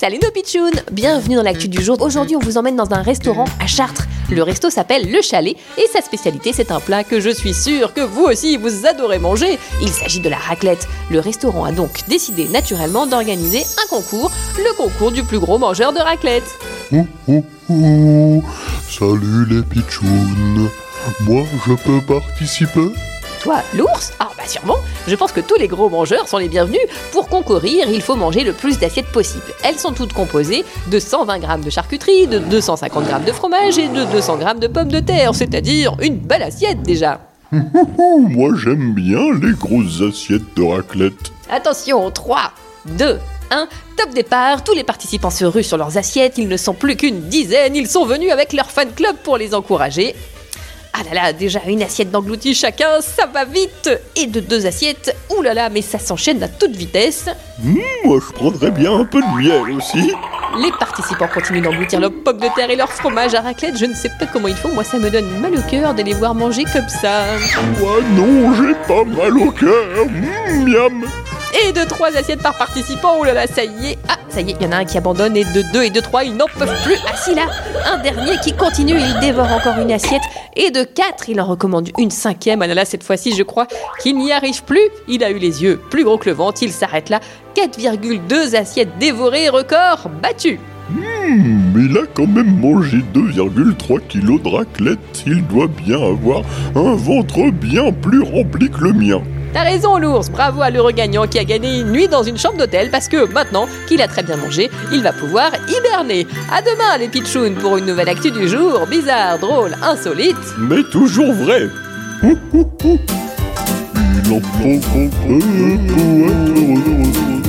Salut nos pitchouns Bienvenue dans l'actu du jour. Aujourd'hui, on vous emmène dans un restaurant à Chartres. Le resto s'appelle Le Chalet et sa spécialité, c'est un plat que je suis sûr que vous aussi vous adorez manger. Il s'agit de la raclette. Le restaurant a donc décidé naturellement d'organiser un concours, le concours du plus gros mangeur de raclette. Oh oh oh Salut les pitchouns Moi je peux participer? Toi, l'ours? Ah bah sûrement Je pense que tous les gros mangeurs sont les bienvenus. Pour concourir, il faut manger le plus d'assiettes possible. Elles sont toutes composées de 120 grammes de charcuterie, de 250 grammes de fromage et de 200 grammes de pommes de terre, c'est-à-dire une belle assiette déjà. Moi j'aime bien les grosses assiettes de raclette. Attention, 3, 2, 1, top départ, tous les participants se ruent sur leurs assiettes, ils ne sont plus qu'une dizaine, ils sont venus avec leur fan club pour les encourager. Ah là là, déjà une assiette d'englouti chacun, ça va vite Et de deux assiettes, oulala, là là, mais ça s'enchaîne à toute vitesse Hmm, moi je prendrais bien un peu de miel aussi. Les participants continuent d'engloutir leurs pommes de terre et leur fromage à raclette, je ne sais pas comment ils font, moi ça me donne mal au cœur de les voir manger comme ça. Moi non, j'ai pas mal au cœur. Miam Et de trois assiettes par participant, oh là là, ça y est. Ah, ça y est, il y en a un qui abandonne et de deux et de trois, ils n'en peuvent plus. Ah si là, un dernier qui continue, il dévore encore une assiette. Et de quatre, il en recommande une cinquième. Ah là là, cette fois-ci, je crois qu'il n'y arrive plus. Il a eu les yeux plus gros que le ventre, il s'arrête là. 4,2 assiettes dévorées, record battu. Hmm, il a quand même mangé 2,3 kilos de raclette. Il doit bien avoir un ventre bien plus rempli que le mien. T'as raison, l'ours. Bravo à l'heureux gagnant qui a gagné une nuit dans une chambre d'hôtel parce que maintenant qu'il a très bien mangé, il va pouvoir hiberner. À demain, les pitchouns, pour une nouvelle actu du jour. Bizarre, drôle, insolite. Mais toujours vrai. Il en faut peu pour être heureux.